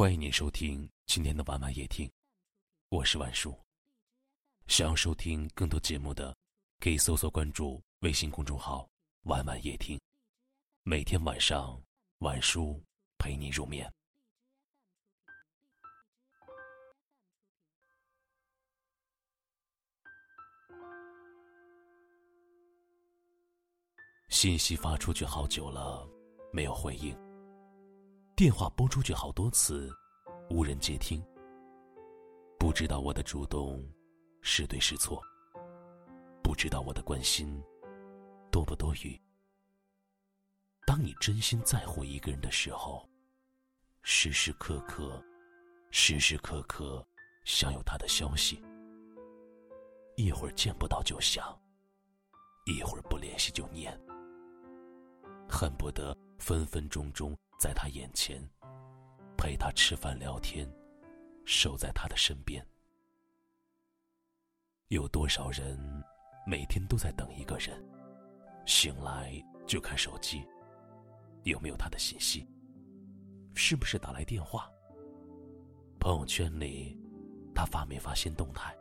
欢迎您收听今天的晚晚夜听，我是晚叔。想要收听更多节目的，可以搜索关注微信公众号“晚晚夜听”，每天晚上晚叔陪你入眠。信息发出去好久了，没有回应。电话拨出去好多次，无人接听。不知道我的主动是对是错，不知道我的关心多不多余。当你真心在乎一个人的时候，时时刻刻、时时刻刻想有他的消息，一会儿见不到就想，一会儿不联系就念，恨不得分分钟钟。在他眼前，陪他吃饭聊天，守在他的身边。有多少人每天都在等一个人，醒来就看手机，有没有他的信息？是不是打来电话？朋友圈里，他发没发新动态？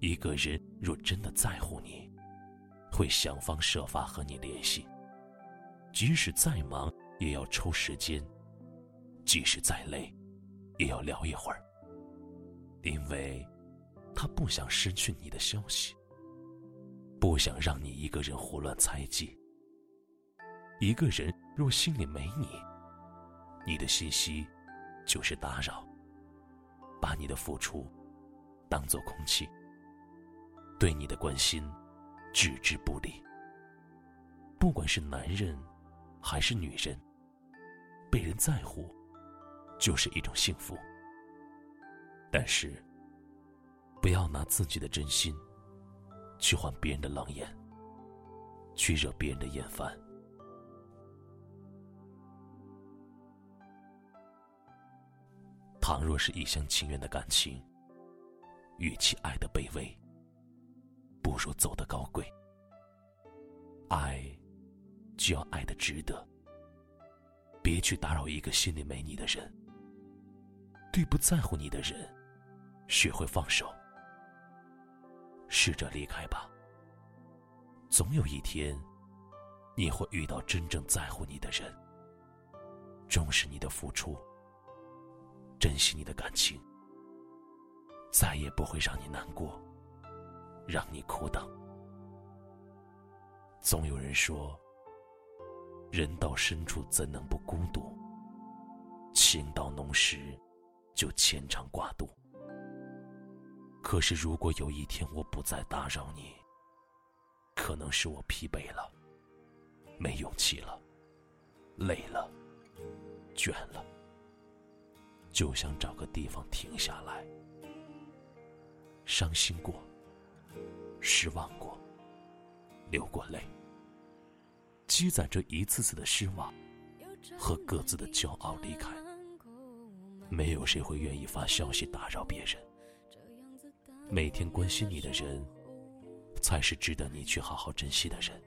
一个人若真的在乎你，会想方设法和你联系，即使再忙。也要抽时间，即使再累，也要聊一会儿。因为，他不想失去你的消息，不想让你一个人胡乱猜忌。一个人若心里没你，你的信息就是打扰，把你的付出当做空气，对你的关心置之不理。不管是男人还是女人。被人在乎，就是一种幸福。但是，不要拿自己的真心去换别人的冷眼，去惹别人的厌烦。倘若是一厢情愿的感情，与其爱的卑微，不如走得高贵。爱，就要爱的值得。别去打扰一个心里没你的人，对不在乎你的人，学会放手，试着离开吧。总有一天，你会遇到真正在乎你的人，重视你的付出，珍惜你的感情，再也不会让你难过，让你苦等。总有人说。人到深处怎能不孤独？情到浓时，就牵肠挂肚。可是如果有一天我不再打扰你，可能是我疲惫了，没勇气了，累了，倦了，就想找个地方停下来。伤心过，失望过，流过泪。积攒着一次次的失望和各自的骄傲离开，没有谁会愿意发消息打扰别人。每天关心你的人，才是值得你去好好珍惜的人。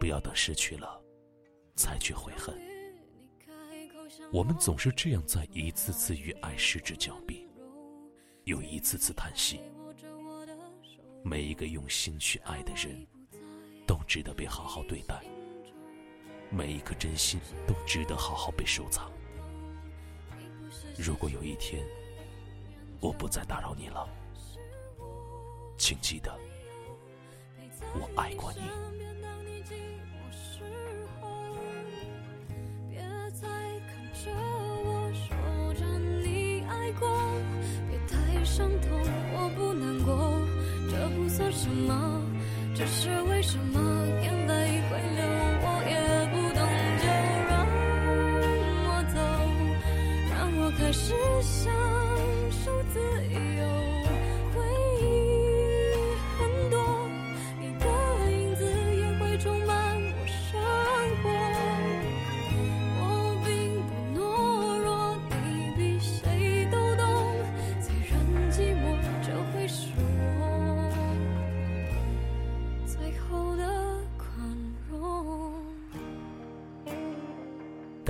不要等失去了，才去悔恨。我们总是这样在一次次与爱失之交臂，又一次次叹息。每一个用心去爱的人。都值得被好好对待，每一颗真心都值得好好被收藏。如果有一天我不再打扰你了，请记得我爱过你。什么。只是为什么？眼泪会流，我也不懂，就让我走，让我开始想。